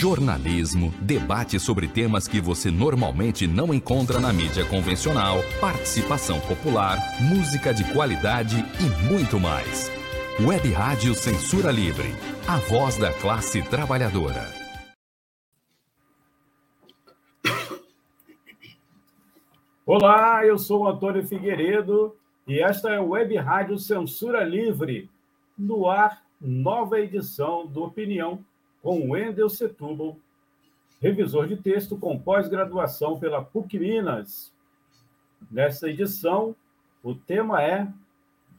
jornalismo, debate sobre temas que você normalmente não encontra na mídia convencional, participação popular, música de qualidade e muito mais. Web Rádio Censura Livre, a voz da classe trabalhadora. Olá, eu sou o Antônio Figueiredo e esta é a Web Rádio Censura Livre, no ar, nova edição do Opinião com Wendel Setúbal, revisor de texto com pós-graduação pela PUC Minas. Nessa edição, o tema é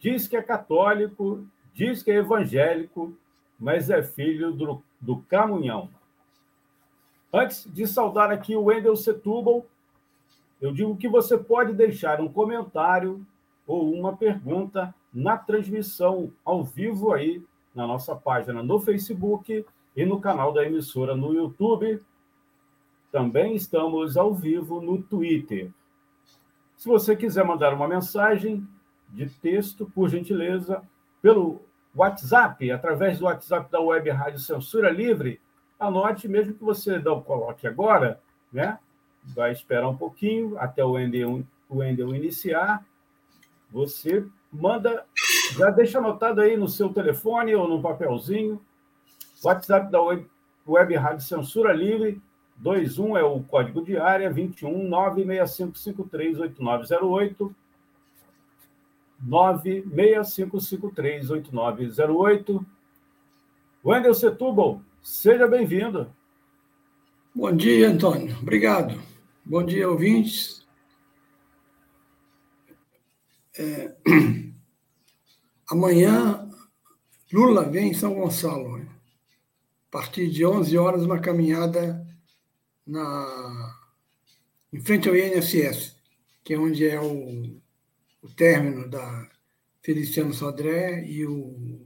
Diz que é católico, diz que é evangélico, mas é filho do, do Camunhão. Antes de saudar aqui o Wendel Setúbal, eu digo que você pode deixar um comentário ou uma pergunta na transmissão ao vivo aí na nossa página no Facebook e no canal da emissora no YouTube. Também estamos ao vivo no Twitter. Se você quiser mandar uma mensagem de texto, por gentileza, pelo WhatsApp, através do WhatsApp da Web Rádio Censura Livre, anote, mesmo que você não coloque agora, né? Vai esperar um pouquinho até o Wendel, o iniciar. Você manda, já deixa anotado aí no seu telefone ou no papelzinho, WhatsApp da Web, Web Rádio Censura Livre, 21 é o código de área, 21 965538908. 965538908. Wendel Setúbal, seja bem-vindo. Bom dia, Antônio. Obrigado. Bom dia, ouvintes. É... Amanhã, Lula vem em São Gonçalo. A partir de 11 horas, uma caminhada na, em frente ao INSS, que é onde é o, o término da Feliciano Sodré e o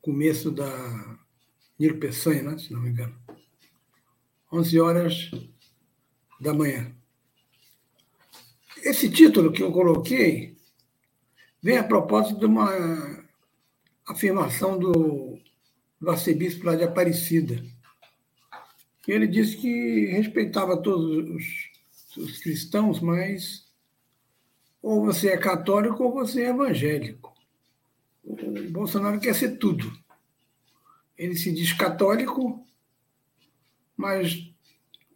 começo da Nilo Peçanha, né, se não me engano. 11 horas da manhã. Esse título que eu coloquei vem a propósito de uma afirmação do do arcebispo lá de Aparecida. E ele disse que respeitava todos os, os cristãos, mas ou você é católico ou você é evangélico. O Bolsonaro quer ser tudo. Ele se diz católico, mas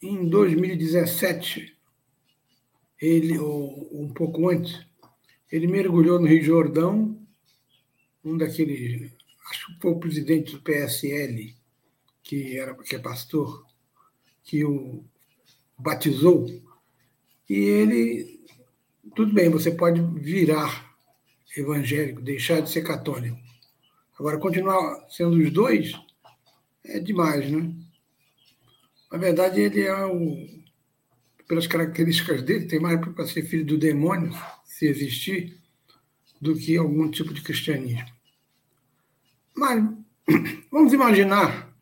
em 2017, ele, ou um pouco antes, ele mergulhou no Rio Jordão, um daqueles acho que foi o presidente do PSL, que, era, que é pastor, que o batizou, e ele, tudo bem, você pode virar evangélico, deixar de ser católico. Agora, continuar sendo os dois é demais, né? Na verdade, ele é o. Pelas características dele, tem mais para ser filho do demônio, se existir, do que algum tipo de cristianismo. Mas vamos imaginar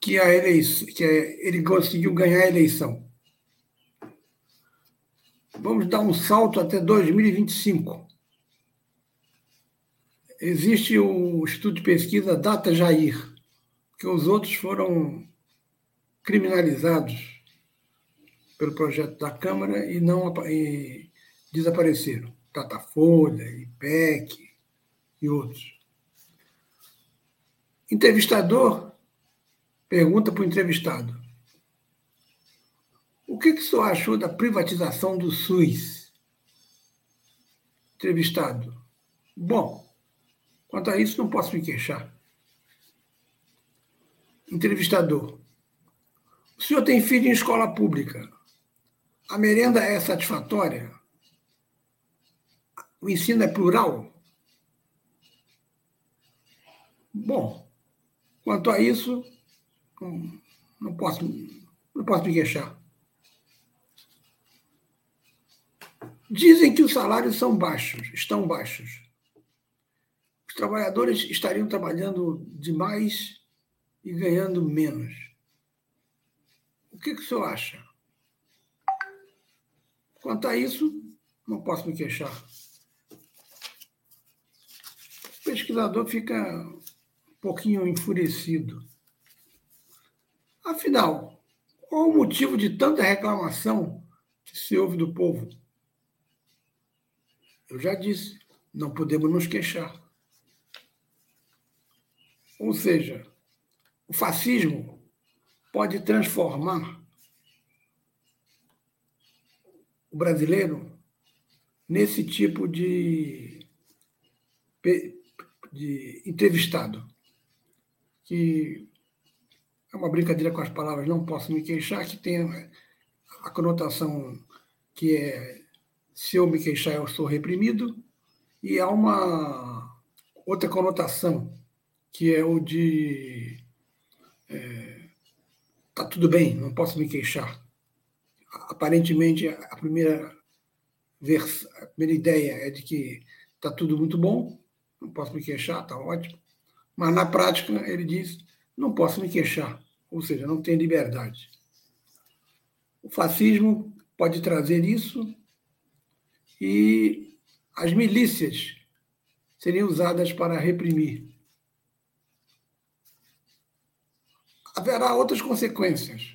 que, a eleição, que ele conseguiu ganhar a eleição. Vamos dar um salto até 2025. Existe o estudo de pesquisa Data Jair, que os outros foram criminalizados pelo projeto da Câmara e não e desapareceram. Datafolha, IPEC e outros. Entrevistador pergunta para o entrevistado: O que, que o senhor achou da privatização do SUS? Entrevistado: Bom, quanto a isso não posso me queixar. Entrevistador: O senhor tem filho em escola pública. A merenda é satisfatória? O ensino é plural? Bom, Quanto a isso, não posso, não posso me queixar. Dizem que os salários são baixos, estão baixos. Os trabalhadores estariam trabalhando demais e ganhando menos. O que, que o senhor acha? Quanto a isso, não posso me queixar. O pesquisador fica pouquinho enfurecido. Afinal, qual o motivo de tanta reclamação que se ouve do povo? Eu já disse, não podemos nos queixar. Ou seja, o fascismo pode transformar o brasileiro nesse tipo de, de entrevistado, que é uma brincadeira com as palavras, não posso me queixar, que tem a conotação que é se eu me queixar, eu sou reprimido, e há uma outra conotação, que é o de é, tá tudo bem, não posso me queixar aparentemente a primeira, vers... a primeira ideia é de que está tudo muito bom, não posso me queixar, está ótimo. Mas na prática ele diz, não posso me queixar, ou seja, não tem liberdade. O fascismo pode trazer isso e as milícias seriam usadas para reprimir. Haverá outras consequências.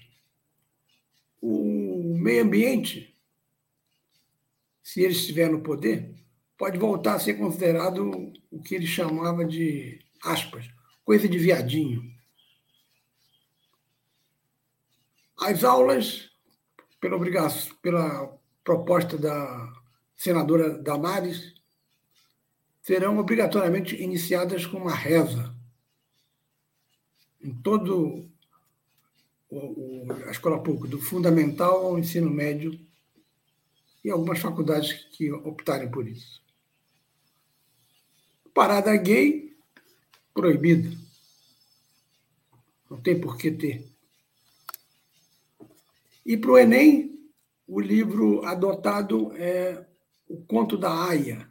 O meio ambiente, se ele estiver no poder, pode voltar a ser considerado o que ele chamava de, aspas, coisa de viadinho. As aulas, pela, obrigação, pela proposta da senadora Damares, serão obrigatoriamente iniciadas com uma reza em todo o, o, a escola pública, do fundamental ao ensino médio, e algumas faculdades que optarem por isso. Parada gay, proibida. Não tem por que ter. E para o Enem, o livro adotado é O Conto da Aya,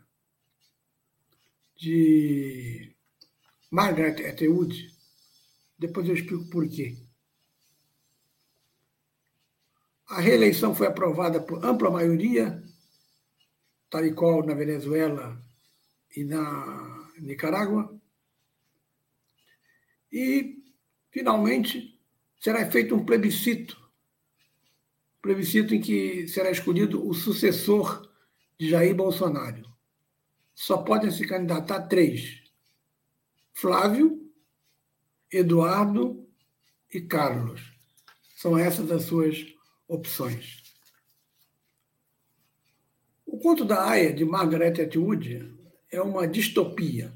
de Margaret Atwood. Depois eu explico por quê. A reeleição foi aprovada por ampla maioria, tal e qual na Venezuela e na Nicarágua. E, finalmente, será feito um plebiscito plebiscito em que será escolhido o sucessor de Jair Bolsonaro. Só podem se candidatar três: Flávio, Eduardo e Carlos. São essas as suas opções. O conto da Aya, de Margaret Atwood, é uma distopia.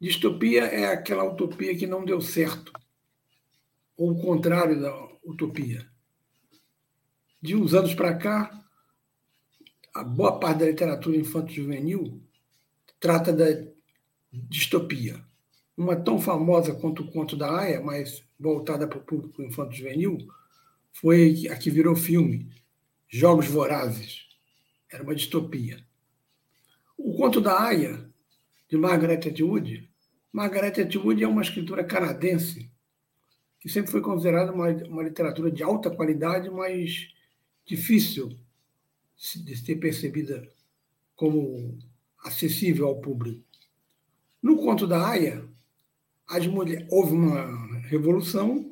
Distopia é aquela utopia que não deu certo, ou o contrário da utopia. De uns anos para cá, a boa parte da literatura infanto-juvenil trata da distopia. Uma tão famosa quanto o conto da Aya, mas voltada para o público infanto-juvenil, foi a que virou filme, Jogos Vorazes. Era uma distopia. O conto da Aya, de Margaret Atwood, Margaret Atwood é uma escritora canadense que sempre foi considerada uma, uma literatura de alta qualidade, mas difícil de ser percebida como acessível ao público. No conto da Aya, mulheres, houve uma revolução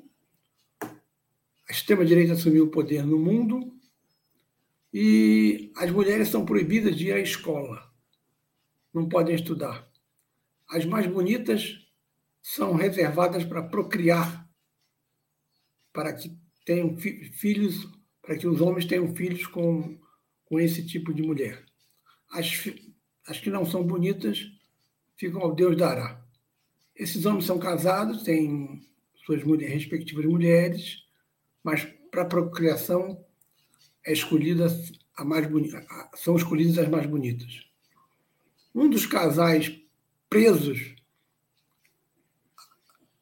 a extrema-direita assumiu o poder no mundo e as mulheres são proibidas de ir à escola. Não podem estudar. As mais bonitas são reservadas para procriar, para que tenham filhos, para que os homens tenham filhos com, com esse tipo de mulher. As, as que não são bonitas ficam ao Deus dará. Esses homens são casados, têm suas mulheres, respectivas mulheres, mas para procriação é escolhida a mais bonita, são escolhidas as mais bonitas. Um dos casais presos,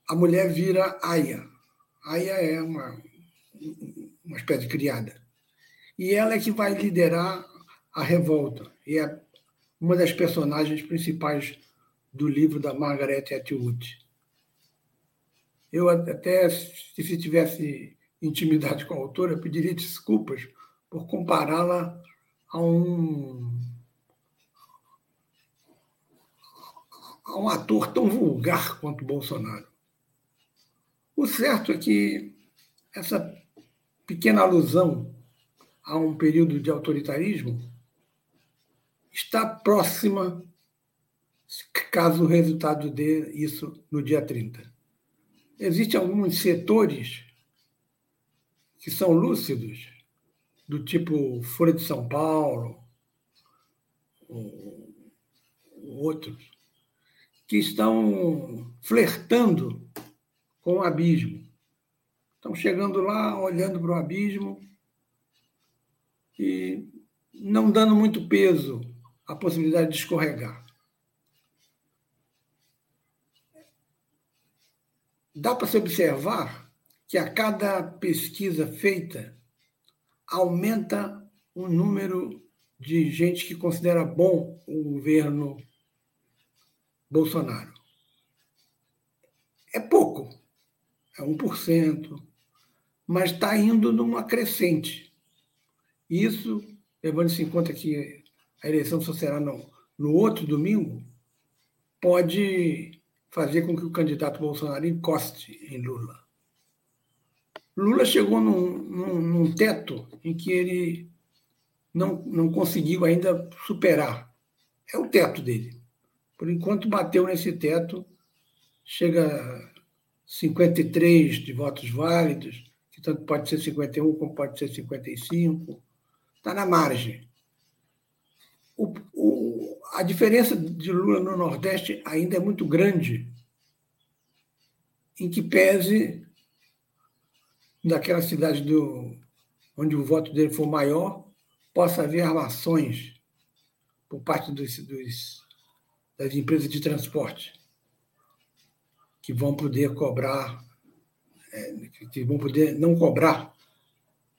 a mulher vira aia. Aia é uma, uma espécie de criada. E ela é que vai liderar a revolta. E é uma das personagens principais do livro da Margaret Atwood. Eu até, se tivesse intimidade com a autora, pediria desculpas por compará-la a um, a um ator tão vulgar quanto Bolsonaro. O certo é que essa pequena alusão a um período de autoritarismo está próxima, caso o resultado dê isso no dia 30. Existem alguns setores que são lúcidos, do tipo Folha de São Paulo, ou outros, que estão flertando com o abismo. Estão chegando lá, olhando para o abismo e não dando muito peso à possibilidade de escorregar. Dá para se observar que a cada pesquisa feita aumenta o número de gente que considera bom o governo Bolsonaro. É pouco, é 1%, mas está indo numa crescente. Isso, levando-se em conta que a eleição só será no, no outro domingo, pode fazer com que o candidato Bolsonaro encoste em Lula. Lula chegou num, num, num teto em que ele não, não conseguiu ainda superar. É o teto dele. Por enquanto, bateu nesse teto, chega a 53 de votos válidos, que tanto pode ser 51 como pode ser 55. Está na margem. O, o, a diferença de Lula no Nordeste ainda é muito grande, em que pese daquela cidade do, onde o voto dele for maior, possa haver armações por parte dos, dos, das empresas de transporte que vão poder cobrar, é, que vão poder não cobrar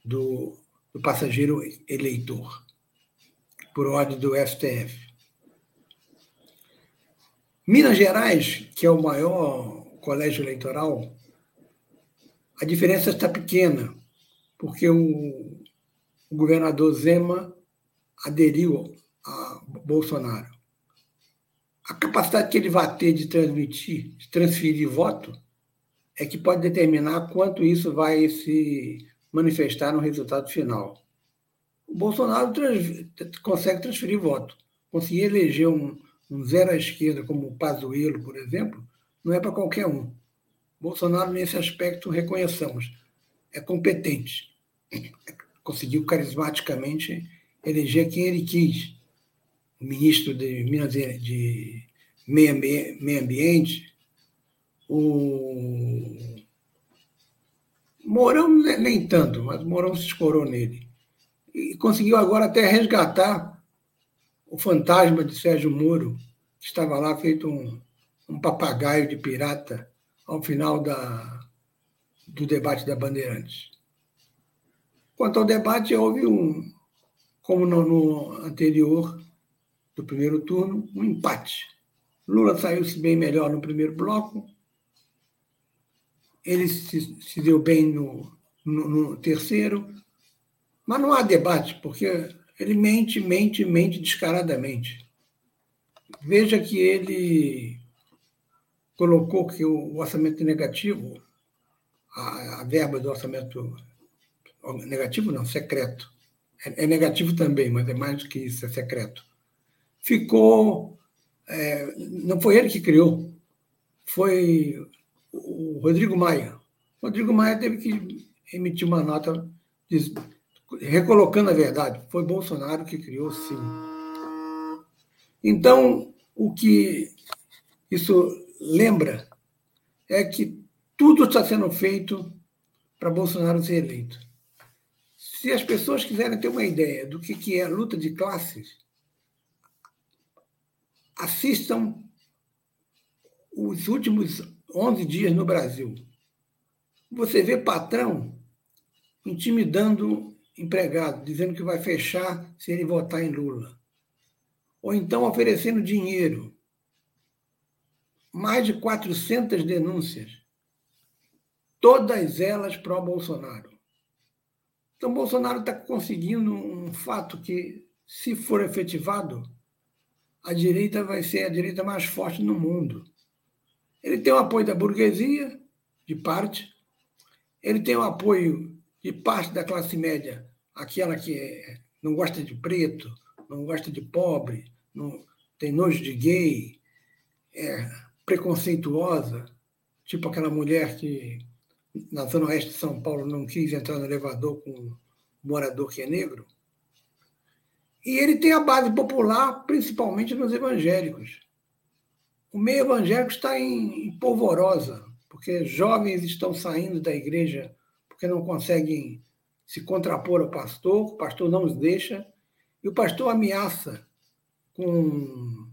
do, do passageiro eleitor, por ordem do STF. Minas Gerais, que é o maior colégio eleitoral, a diferença está pequena, porque o, o governador Zema aderiu a Bolsonaro. A capacidade que ele vai ter de transmitir, de transferir voto, é que pode determinar quanto isso vai se manifestar no resultado final. O Bolsonaro trans, consegue transferir voto. Conseguir eleger um, um zero à esquerda, como o Pazuello, por exemplo, não é para qualquer um. Bolsonaro, nesse aspecto, reconheçamos, é competente. É conseguiu carismaticamente eleger quem ele quis. O ministro de Minas de Meio Ambiente, o Mourão nem tanto, mas Mourão se escorou nele. E conseguiu agora até resgatar o fantasma de Sérgio Moro, que estava lá feito um, um papagaio de pirata ao final da, do debate da Bandeirantes. Quanto ao debate, houve um, como no, no anterior do primeiro turno, um empate. Lula saiu-se bem melhor no primeiro bloco, ele se, se deu bem no, no, no, terceiro, mas não há debate, porque ele mente, mente, mente descaradamente. Veja que ele colocou que o orçamento negativo, a, a verba do orçamento negativo não, secreto. É, é, negativo também, mas é mais do que isso, é secreto. Ficou. É, não foi ele que criou, foi o Rodrigo Maia. O Rodrigo Maia teve que emitir uma nota recolocando a verdade. Foi Bolsonaro que criou, sim. Então, o que isso lembra é que tudo está sendo feito para Bolsonaro ser eleito. Se as pessoas quiserem ter uma ideia do que é luta de classes, assistam os últimos 11 dias no Brasil. Você vê patrão intimidando empregado, dizendo que vai fechar se ele votar em Lula. Ou então oferecendo dinheiro. Mais de 400 denúncias, todas elas pró-Bolsonaro. Então, Bolsonaro está conseguindo um fato que, se for efetivado, a direita vai ser a direita mais forte no mundo. Ele tem o apoio da burguesia, de parte, ele tem o apoio de parte da classe média, aquela que não gosta de preto, não gosta de pobre, não tem nojo de gay, é preconceituosa, tipo aquela mulher que na zona oeste de São Paulo não quis entrar no elevador com um morador que é negro. E ele tem a base popular, principalmente nos evangélicos. O meio evangélico está em, em polvorosa, porque jovens estão saindo da igreja porque não conseguem se contrapor ao pastor, o pastor não os deixa, e o pastor ameaça com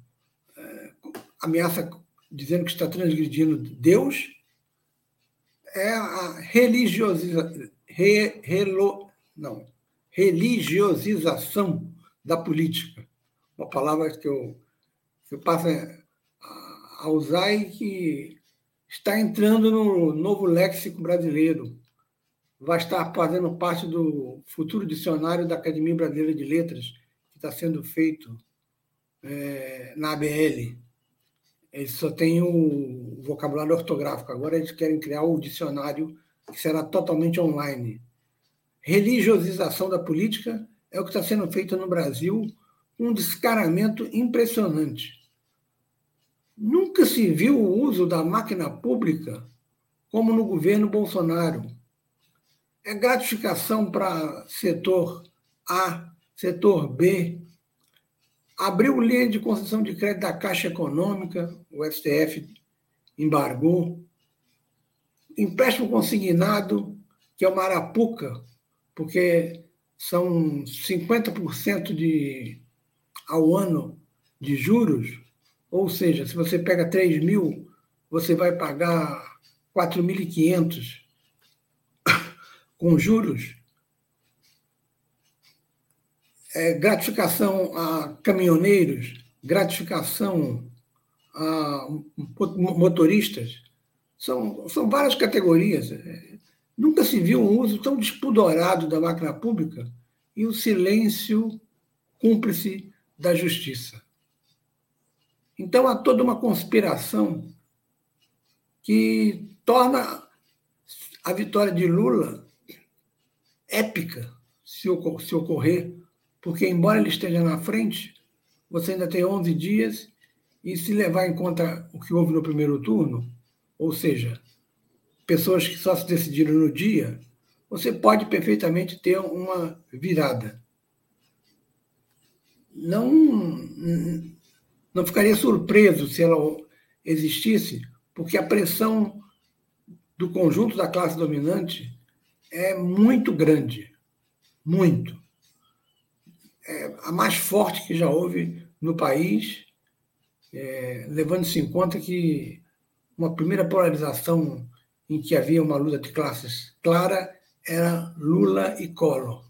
é, ameaça dizendo que está transgredindo Deus, é a re, não, religiosização da política. Uma palavra que eu, que eu passo a usar e que está entrando no novo léxico brasileiro. Vai estar fazendo parte do futuro dicionário da Academia Brasileira de Letras, que está sendo feito é, na ABL. Eles só têm o vocabulário ortográfico. Agora eles querem criar o dicionário que será totalmente online. Religiosização da política é o que está sendo feito no Brasil, um descaramento impressionante. Nunca se viu o uso da máquina pública como no governo Bolsonaro. É gratificação para setor A, setor B. Abriu linha de concessão de crédito da Caixa Econômica, o STF embargou. Empréstimo consignado, que é uma arapuca, porque são 50% de, ao ano de juros ou seja, se você pega 3 mil, você vai pagar 4.500 com juros. É, gratificação a caminhoneiros, gratificação a motoristas. São, são várias categorias. Nunca se viu um uso tão despudorado da máquina pública e o silêncio cúmplice da justiça. Então há toda uma conspiração que torna a vitória de Lula épica, se, ocorrer, porque, embora ele esteja na frente, você ainda tem 11 dias, e se levar em conta o que houve no primeiro turno, ou seja, pessoas que só se decidiram no dia, você pode perfeitamente ter uma virada. Não não ficaria surpreso se ela existisse, porque a pressão do conjunto da classe dominante é muito grande. Muito. É a mais forte que já houve no país, é, levando-se em conta que uma primeira polarização em que havia uma luta de classes clara era Lula e Collor.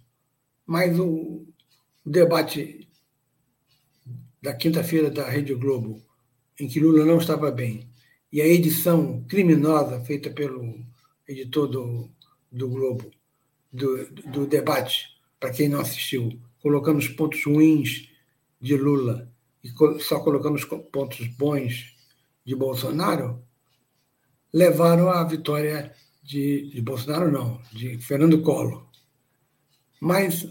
Mas o, debate da quinta-feira da Rede Globo, em que Lula não estava bem, e a edição criminosa feita pelo editor do, do Globo, do, do debate, para quem não assistiu, colocando os pontos ruins de Lula e só colocando os pontos bons de Bolsonaro, levaram à vitória de, de Bolsonaro, não, de Fernando Collor. Mas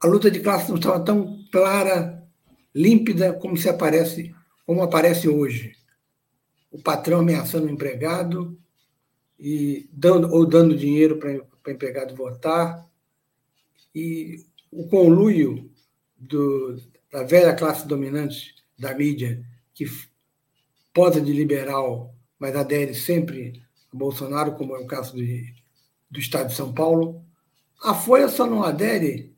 a luta de classe não estava tão clara límpida como se aparece, como aparece hoje. O patrão ameaçando o empregado e dando ou dando dinheiro para o empregado votar e o conluio do, da velha classe dominante da mídia que posa de liberal, mas adere sempre a Bolsonaro, como é o caso de, do Estado de São Paulo. A Folha só não adere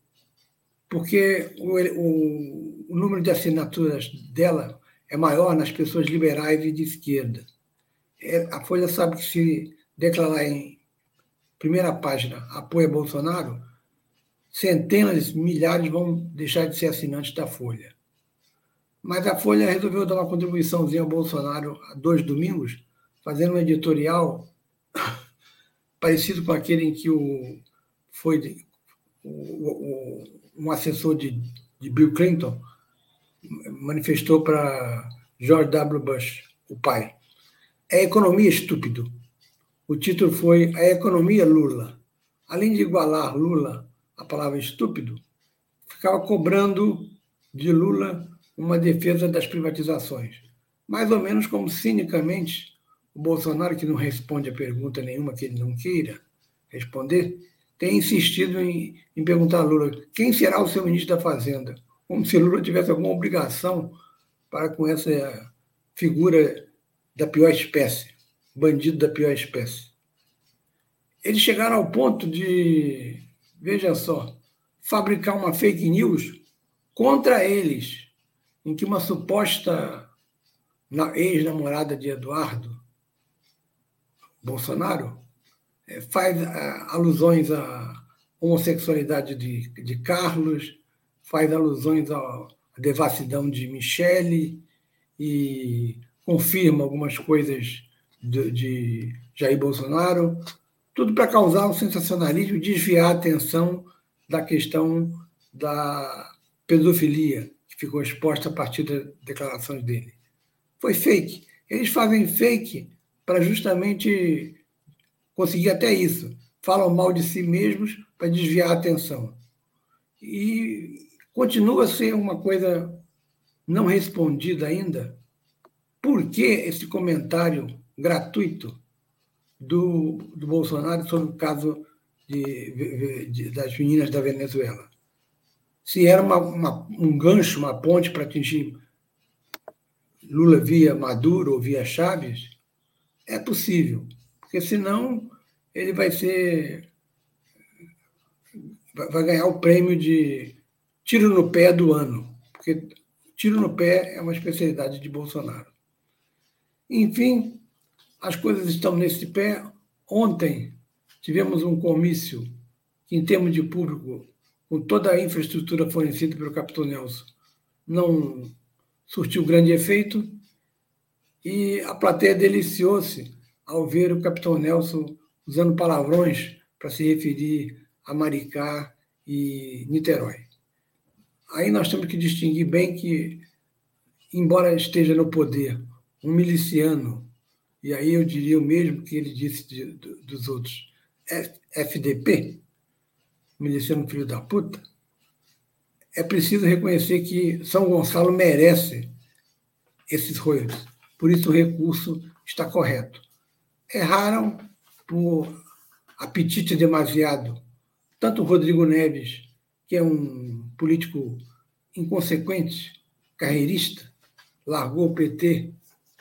porque o, o, o número de assinaturas dela é maior nas pessoas liberais e de esquerda. É, a Folha sabe que se declarar em primeira página apoio a Bolsonaro, centenas, milhares vão deixar de ser assinantes da Folha. Mas a Folha resolveu dar uma contribuiçãozinha ao Bolsonaro há dois domingos, fazendo um editorial parecido com aquele em que o, foi o, o, um assessor de, de Bill Clinton manifestou para George W. Bush, o pai. É economia estúpido. o título foi A Economia Lula. Além de igualar Lula à palavra estúpido, ficava cobrando de Lula uma defesa das privatizações. Mais ou menos como cinicamente o Bolsonaro, que não responde a pergunta nenhuma que ele não queira responder, tem insistido em, em perguntar a Lula quem será o seu ministro da Fazenda, como se Lula tivesse alguma obrigação para com essa figura da pior espécie, bandido da pior espécie. Eles chegaram ao ponto de, veja só, fabricar uma fake news contra eles, em que uma suposta ex-namorada de Eduardo Bolsonaro é, faz alusões à homossexualidade de, de Carlos, faz alusões à devassidão de Michele e confirma algumas coisas de, de Jair Bolsonaro, tudo para causar um sensacionalismo e desviar a atenção da questão da pedofilia, que ficou exposta a partir das declarações dele. Foi fake. Eles fazem fake para justamente conseguir até isso. Falam mal de si mesmos para desviar a atenção. E continua a ser uma coisa não respondida ainda. Por que esse comentário gratuito do, do Bolsonaro sobre o caso de, de, das meninas da Venezuela? Se era uma, uma, um gancho, uma ponte para atingir Lula via Maduro ou via Chaves, é possível porque senão ele vai ser. vai ganhar o prêmio de tiro no pé do ano, porque tiro no pé é uma especialidade de Bolsonaro. Enfim, as coisas estão nesse pé. Ontem tivemos um comício que, em termos de público, com toda a infraestrutura fornecida pelo Capitão Nelson, não surtiu grande efeito e a plateia deliciou-se ao ver o capitão Nelson usando palavrões para se referir a Maricá e Niterói. Aí nós temos que distinguir bem que, embora esteja no poder um miliciano, e aí eu diria o mesmo que ele disse de, de, dos outros, FDP, miliciano filho da puta, é preciso reconhecer que São Gonçalo merece esses roios. Por isso o recurso está correto erraram por apetite demasiado. Tanto o Rodrigo Neves, que é um político inconsequente, carreirista, largou o PT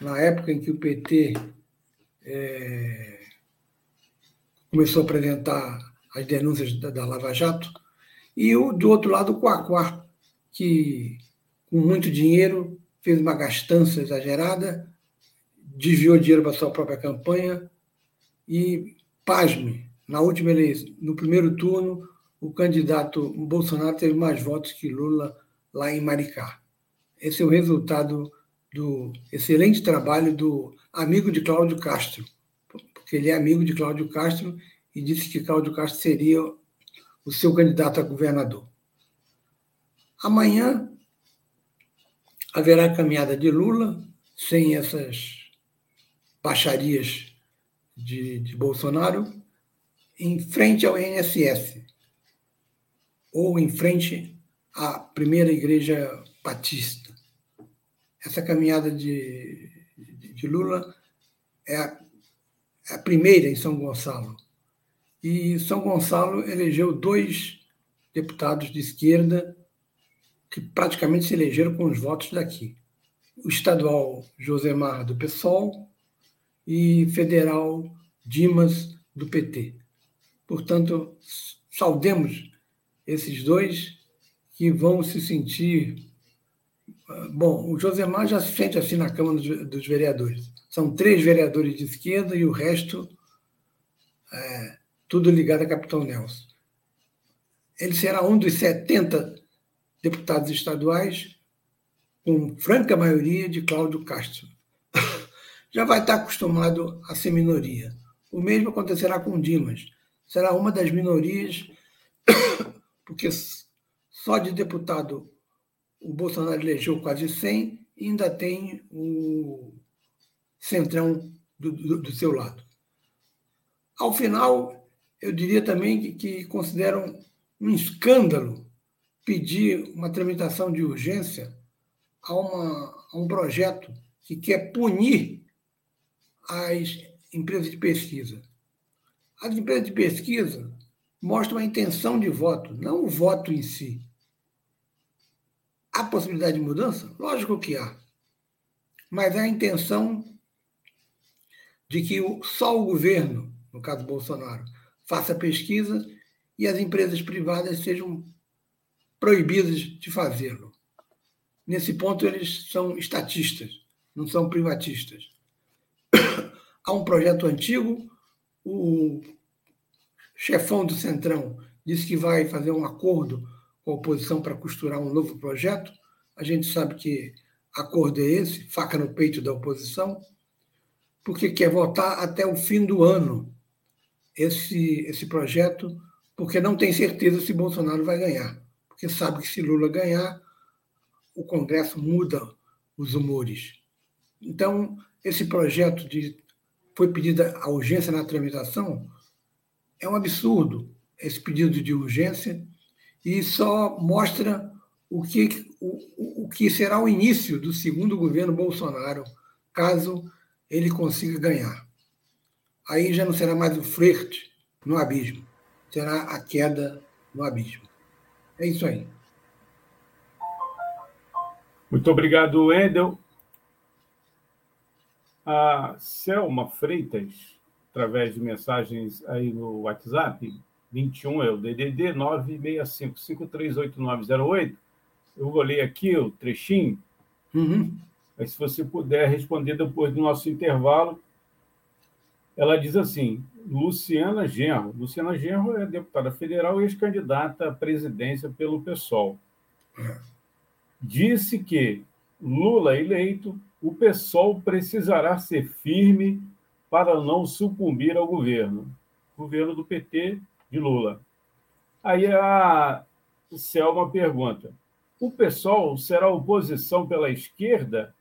na época em que o PT é, começou a apresentar as denúncias da, da, Lava Jato, e o, do outro lado o Quaquá, que com muito dinheiro fez uma gastança exagerada desviou dinheiro para sua própria campanha e, pasme, na última eleição, no primeiro turno, o candidato Bolsonaro teve mais votos que Lula lá em Maricá. Esse é o resultado do excelente trabalho do amigo de Cláudio Castro, porque ele é amigo de Cláudio Castro e disse que Cláudio Castro seria o seu candidato a governador. Amanhã haverá caminhada de Lula, sem essas baixarias de, de Bolsonaro em frente ao INSS ou em frente à primeira igreja batista. Essa caminhada de, de, de Lula é a, é a primeira em São Gonçalo. E São Gonçalo elegeu dois deputados de esquerda que praticamente se elegeram com os votos daqui. O estadual Josemar do PSOL e federal Dimas do PT. Portanto, saudemos esses dois que vão se sentir. Ah, bom, o Josemar já se sente assim na Câmara dos Vereadores. São três vereadores de esquerda e o resto é, tudo ligado a Capitão Nelson. Ele será um dos 70 deputados estaduais, com franca maioria de Cláudio Castro já vai estar acostumado a ser minoria. O mesmo acontecerá com Dimas. Será uma das minorias, porque só de deputado o Bolsonaro elegeu quase 100 e ainda tem o centrão do, do, do seu lado. Ao final, eu diria também que, que consideram um escândalo pedir uma tramitação de urgência a, uma, a um projeto que quer punir as empresas de pesquisa. As empresas de pesquisa mostram a intenção de voto, não o voto em si. Há possibilidade de mudança? Lógico que há. Mas há a intenção de que só o governo, no caso Bolsonaro, faça pesquisa e as empresas privadas sejam proibidas de fazê-lo. Nesse ponto, eles são estatistas, não são privatistas. Há um projeto antigo, o chefão do Centrão disse que vai fazer um acordo com a oposição para costurar um novo projeto. A gente sabe que acordo é esse, faca no peito da oposição, porque quer votar até o fim do ano esse, esse projeto, porque não tem certeza se Bolsonaro vai ganhar. Porque sabe que se Lula ganhar, o Congresso muda os humores. Então, esse projeto de foi pedida a urgência na tramitação é um absurdo esse pedido de urgência e só mostra o que, o, o que será o início do segundo governo Bolsonaro, caso ele consiga ganhar. Aí já não será mais o flerte no abismo, será a queda no abismo. É isso aí. Muito obrigado, Wendel. A Selma Freitas, através de mensagens aí no WhatsApp, 21 é o DDD 965538908. Eu vou ler aqui o trechinho. Uhum. Mas se você puder responder depois do nosso intervalo. Ela diz assim: Luciana Genro. Luciana Genro é deputada federal e ex-candidata à presidência pelo PSOL. Disse que Lula eleito, o PSOL precisará ser firme para não sucumbir ao governo. Governo do PT de Lula. Aí a Selma pergunta: o PSOL será oposição pela esquerda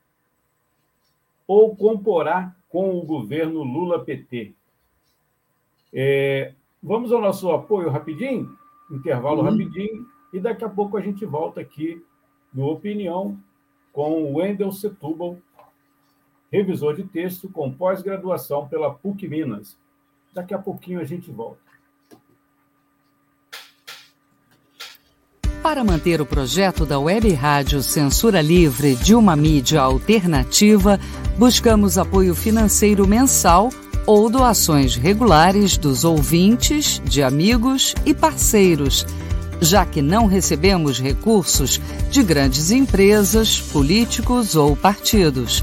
ou comporá com o governo Lula-PT? É, vamos ao nosso apoio rapidinho, intervalo uhum. rapidinho, e daqui a pouco a gente volta aqui no Opinião com o Wendel Setúbal, revisor de texto com pós-graduação pela PUC Minas. Daqui a pouquinho a gente volta. Para manter o projeto da Web Rádio Censura Livre de uma mídia alternativa, buscamos apoio financeiro mensal ou doações regulares dos ouvintes, de amigos e parceiros, já que não recebemos recursos de grandes empresas, políticos ou partidos.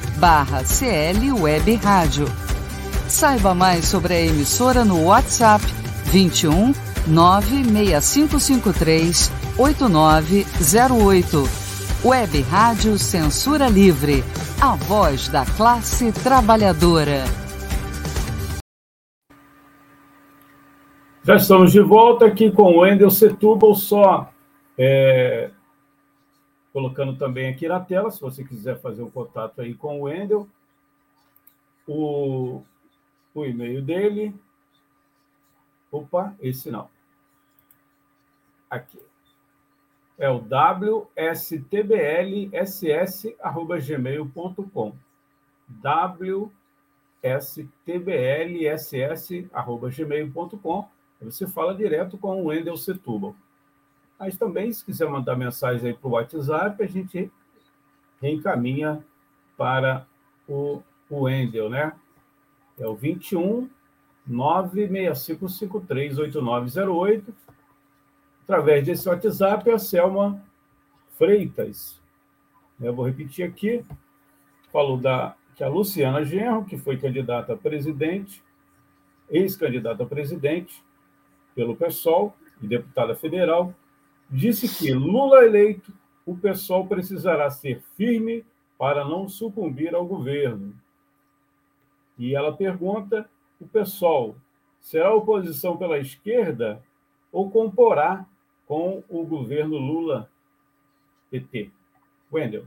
barra CL Web Rádio. Saiba mais sobre a emissora no WhatsApp 21 96553 8908. Web Rádio Censura Livre. A voz da classe trabalhadora. Já estamos de volta aqui com o Wendel Setúbal, só é, colocando também aqui na tela, se você quiser fazer um contato aí com o Wendel, o, o e-mail dele. Opa, esse não. Aqui é o wstblss.gmail.com. wstblss.gmail.com. Você fala direto com o Wendel Setúbal. Mas também, se quiser mandar mensagem aí para o WhatsApp, a gente reencaminha para o, o Wendel, né? É o 21 965538908 através desse WhatsApp, a Selma Freitas. Eu vou repetir aqui. Falou da, que a Luciana Genro, que foi candidata a presidente, ex-candidata a presidente pelo PSOL e deputada federal, disse que Lula eleito, o PSOL precisará ser firme para não sucumbir ao governo. E ela pergunta: o PSOL será oposição pela esquerda ou comporá com o governo Lula PT? Wendel.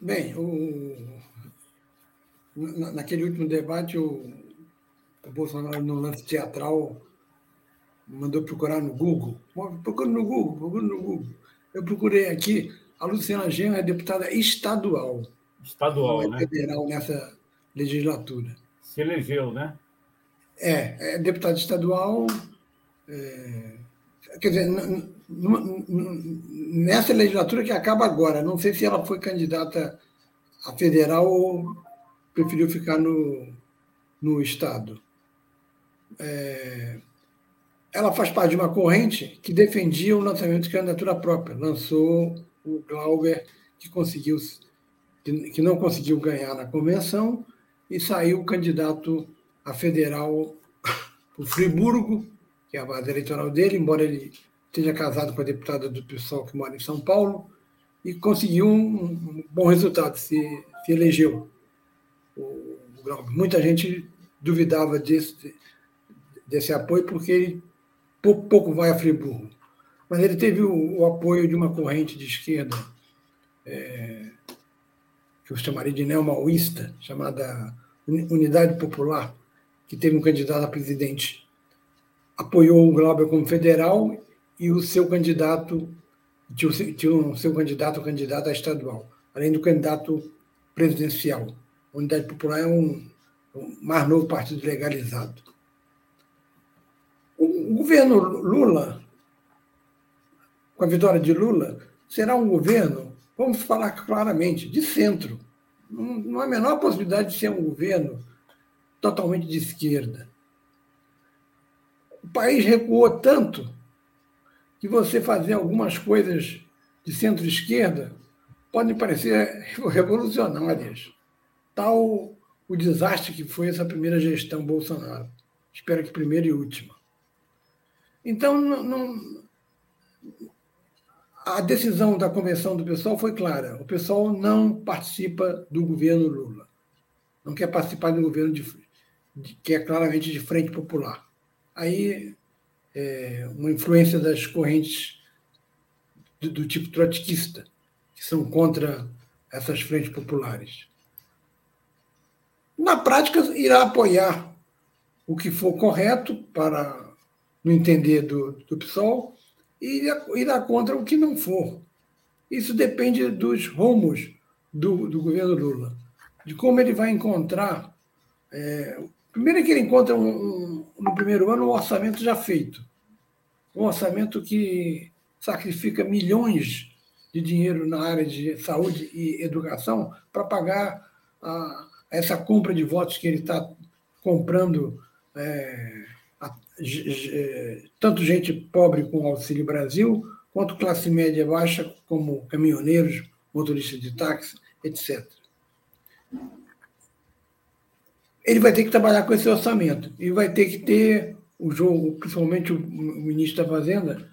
Bem, o... naquele último debate, o, o Bolsonaro, no lance teatral, mandou procurar no Google. Procure no Google, procure no Google. Eu procurei aqui, a Luciana Genro é deputada estadual. Estadual, é né? Federal nessa legislatura. Se elegeu, né? É, é deputada estadual. É, quer dizer, nessa legislatura que acaba agora, não sei se ela foi candidata a federal ou preferiu ficar no, no Estado. É, ela faz parte de uma corrente que defendia o lançamento de candidatura própria. Lançou o Glauber, que conseguiu que não conseguiu ganhar na convenção, e saiu candidato a federal por Friburgo, que é a base eleitoral dele, embora ele esteja casado com a deputada do PSOL que mora em São Paulo, e conseguiu um, bom resultado, se, se elegeu. O, muita gente duvidava desse, desse apoio porque ele pouco, vai a Friburgo. Mas ele teve o, o apoio de uma corrente de esquerda, é, que eu chamaria de neomaoísta, chamada Unidade Popular, que teve um candidato a presidente. Apoiou o Glauber como federal e o seu candidato tinha o, o seu candidato candidato a estadual, além do candidato presidencial. A Unidade Popular é um, um mais novo partido legalizado. O governo Lula, com a vitória de Lula, será um governo, vamos falar claramente, de centro. Não há a menor possibilidade de ser um governo totalmente de esquerda. O país recuou tanto que você fazer algumas coisas de centro-esquerda podem parecer revolucionárias. Tal o desastre que foi essa primeira gestão Bolsonaro. Espero que primeira e última. Então, não, a decisão da convenção do pessoal foi clara. O pessoal não participa do governo Lula. Não quer participar do governo de, de, que é claramente de frente popular. Aí é, uma influência das correntes do, do tipo trotskista, que são contra essas frentes populares. Na prática, irá apoiar o que for correto para no entender do, do PSOL e irá contra o que não for. Isso depende dos rumos do, do governo Lula, de como ele vai encontrar. É, primeiro é que ele encontra um, um, no primeiro ano um orçamento já feito um orçamento que sacrifica milhões de dinheiro na área de saúde e educação para pagar a, essa compra de votos que ele está comprando, é, tanto gente pobre com Auxílio Brasil, quanto classe média baixa, como caminhoneiros, motoristas de táxi, etc. Ele vai ter que trabalhar com esse orçamento e vai ter que ter o jogo, principalmente o ministro da Fazenda,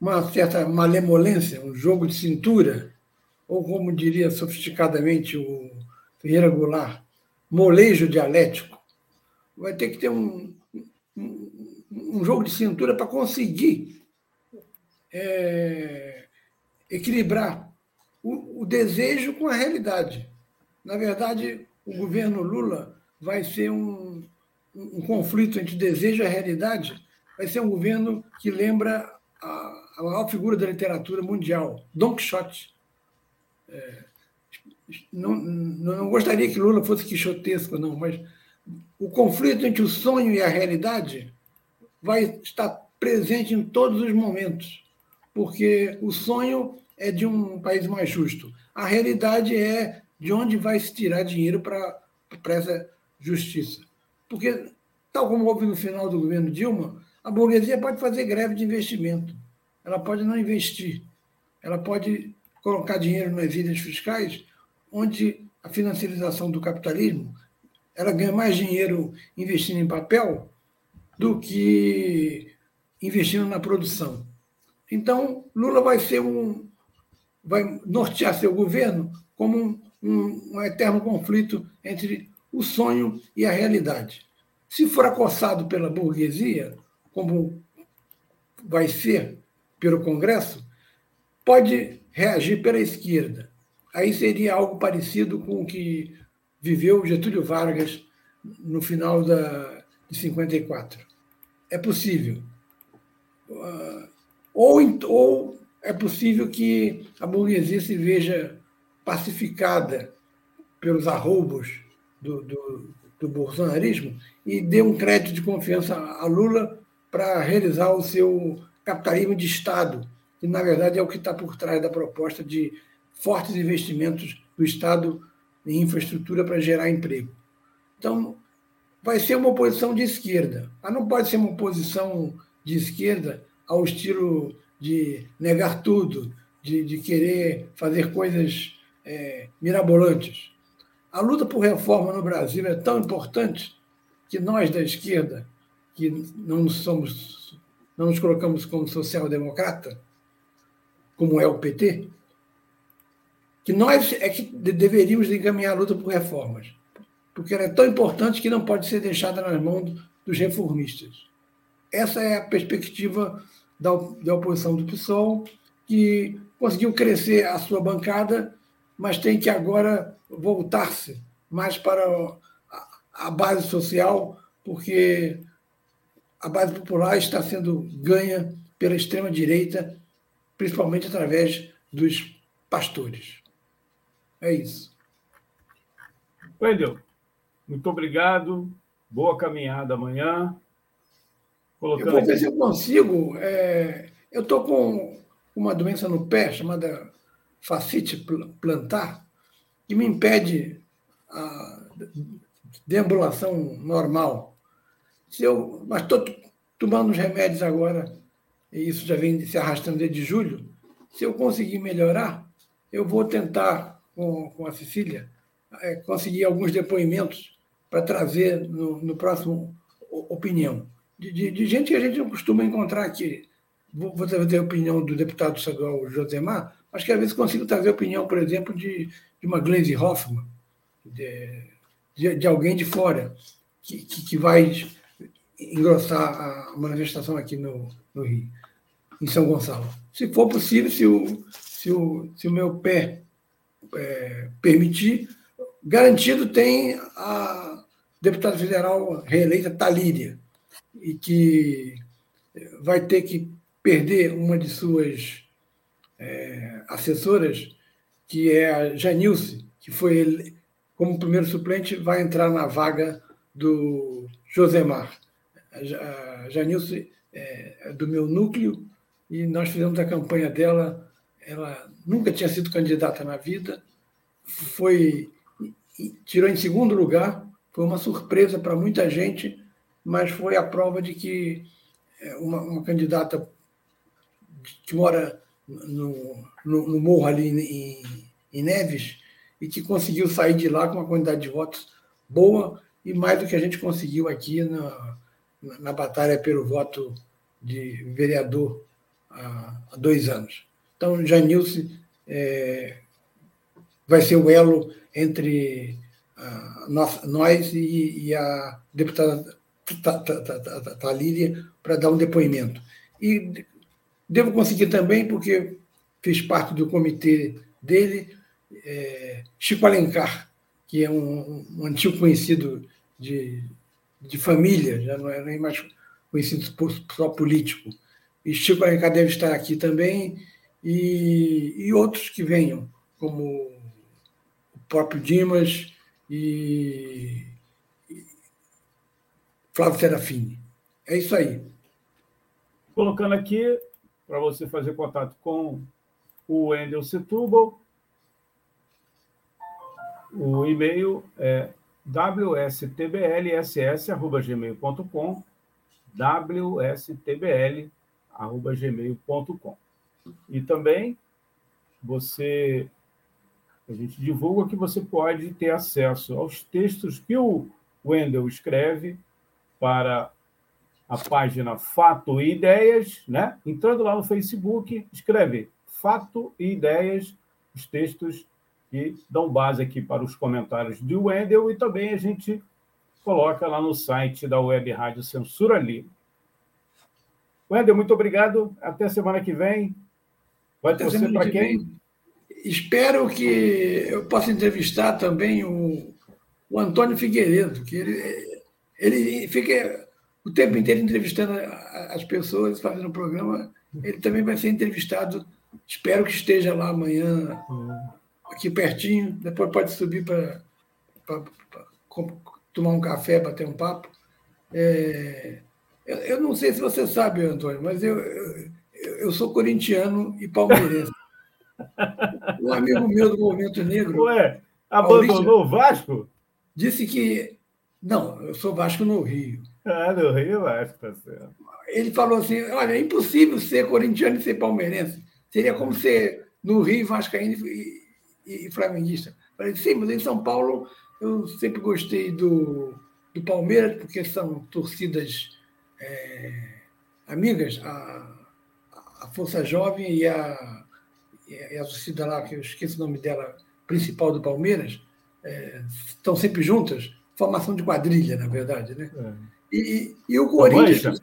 uma certa malemolência, um jogo de cintura, ou como diria sofisticadamente o Ferreira Goulart, molejo dialético. Vai ter que ter um, um, um jogo de cintura para conseguir é, equilibrar o, o desejo com a realidade. Na verdade, o governo Lula vai ser um, um conflito entre desejo e realidade, vai ser um governo que lembra a, a maior figura da literatura mundial, Don Quixote. É, não, não gostaria que Lula fosse quixotesco, não, mas o conflito entre o sonho e a realidade vai estar presente em todos os momentos, porque o sonho é de um país mais justo, a realidade é de onde vai se tirar dinheiro para essa justiça. Porque, tal como houve no final do governo Dilma, a burguesia pode fazer greve de investimento. Ela pode não investir. Ela pode colocar dinheiro nas ilhas fiscais, onde a financiarização do capitalismo ela ganha mais dinheiro investindo em papel do que investindo na produção. Então, Lula vai ser um. vai nortear seu governo como um, um, um eterno conflito entre o sonho e a realidade. Se for acossado pela burguesia, como vai ser pelo Congresso, pode reagir pela esquerda. Aí seria algo parecido com o que viveu Getúlio Vargas no final da, de 54. É possível. Ah, ou, ou é possível que a burguesia se veja pacificada pelos arroubos do, do, do bolsonarismo e dê um crédito de confiança a Lula para realizar o seu capitalismo de Estado, que na verdade é o que está por trás da proposta de fortes investimentos do Estado em infraestrutura para gerar emprego. Então, vai ser uma oposição de esquerda, mas não pode ser uma oposição de esquerda ao estilo de negar tudo, de, de querer fazer coisas é, mirabolantes. A luta por reforma no Brasil é tão importante que nós da esquerda, que não somos, não nos colocamos como social-democrata, como é o PT, que nós é que deveríamos encaminhar a luta por reformas, porque ela é tão importante que não pode ser deixada nas mãos dos reformistas. Essa é a perspectiva da, da oposição do PSOL, que conseguiu crescer a sua bancada, mas tem que agora voltar-se mais para a, base social, porque a base popular está sendo ganha pela extrema-direita, principalmente através dos pastores. É isso. Wendel, muito obrigado. Boa caminhada amanhã. Colocando eu vou ver se eu consigo. É, eu estou com uma doença no pé chamada fascite plantar, que me impede a deambulação normal. Se eu, mas estou tomando os remédios agora, e isso já vem se arrastando desde julho. Se eu conseguir melhorar, eu vou tentar, com, com a Cecília, é, conseguir alguns depoimentos para trazer no, no próximo Opinião de, de, de, gente que a gente não costuma encontrar aqui. Vou, trazer a opinião do deputado estadual Josemar, mas que às vezes consigo trazer a opinião, por exemplo, de, de uma Gleisi Hoffmann, de, de, de, alguém de fora, que, que, que, vai engrossar a manifestação aqui no, no Rio, em São Gonçalo. Se for possível, se o, se o, se o meu pé é, permitir, garantido tem a deputada federal reeleita Talíria, e que vai ter que perder uma de suas é, assessoras, que é a Janilce, que foi, como primeiro suplente, vai entrar na vaga do Josemar. A Janilce é do meu núcleo e nós fizemos a campanha dela. Ela nunca tinha sido candidata na vida, foi tirou em segundo lugar, foi uma surpresa para muita gente mas foi a prova de que é, uma, uma candidata que mora no, no, no morro ali em, em, Neves e que conseguiu sair de lá com uma quantidade de votos boa e mais do que a gente conseguiu aqui na, na, batalha pelo voto de vereador há, há dois anos. Então, Janilce é, vai ser o elo entre nós, nós e, e a deputada Talíria para dar um depoimento. E devo conseguir também, porque fiz parte do comitê dele, é, Chico Alencar, que é um, um, antigo conhecido de, de família, já não é nem mais conhecido só político. E Chico Alencar deve estar aqui também, e, e outros que venham, como o próprio Dimas e Flávio Serafini. É isso aí. Colocando aqui, para você fazer contato com o Wendel Setúbal, o e-mail é wstblss.gmail.com wstbl.gmail.com E também você a gente divulga que você pode ter acesso aos textos que o Wendel escreve para a página Fato e Ideias, né? Entrando lá no Facebook, escreve Fato e Ideias, os textos que dão base aqui para os comentários de Wendel e também a gente coloca lá no site da Web Rádio Censura Livre. Wendel, muito obrigado. Até semana que vem. Vai torcer para quem? Vem. Espero que eu possa entrevistar também o, o Antônio Figueiredo, que ele, ele fica o tempo inteiro entrevistando as pessoas, fazendo o programa. Ele também vai ser entrevistado. Espero que esteja lá amanhã, aqui pertinho. Depois pode subir para tomar um café, bater um papo. É, eu, eu, não sei se você sabe, Antônio, mas eu, eu, eu sou corintiano e palmeirense. Um amigo meu do Movimento Negro. Ué, abandonou o Vasco? Disse que. Não, eu sou Vasco no Rio. Ah, no Rio Vasco, tá certo. Ele falou assim: olha, é impossível ser corintiano e ser palmeirense. Seria como ser no Rio Vascaíno e, e, e flamenguista. Falei, sim, mas em São Paulo eu sempre gostei do, do Palmeiras, porque são torcidas é, amigas, a, a Força Jovem e a, e a torcida lá, que eu esqueço o nome dela, principal do Palmeiras, é, estão sempre juntas, formação de quadrilha, na verdade. Né? É. E, e, o Corinthians. A Mancha.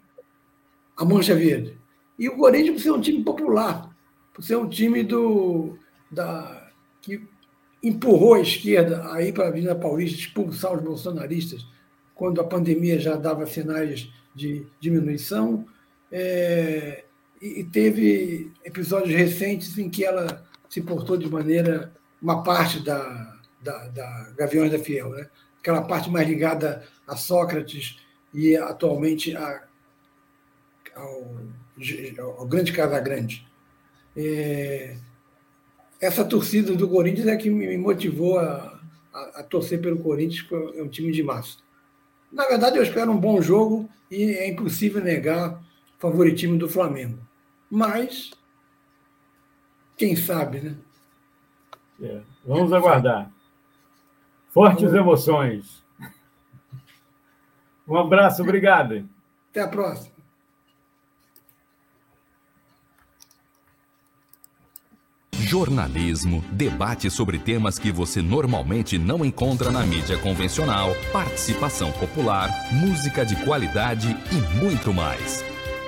a Mancha Verde. E o Corinthians, por ser um time popular, por ser um time do, da, que empurrou a esquerda aí para a Avenida Paulista expulsar os bolsonaristas quando a pandemia já dava sinais de diminuição. É, e teve episódios recentes em que ela se portou de maneira, uma parte da, da, da Gaviões da Fiel, né? aquela parte mais ligada a Sócrates e atualmente a, ao, ao grande Casagrande. É, essa torcida do Corinthians é que me motivou a, a, a torcer pelo Corinthians, que é um time de massa. Na verdade, eu espero um bom jogo e é impossível negar o favoritismo do Flamengo. Mas, quem sabe, né? É, vamos aguardar. Fortes emoções. Um abraço, obrigado. Até a próxima. jornalismo, debate sobre temas que você normalmente não encontra na mídia convencional, participação popular, música de qualidade e muito mais.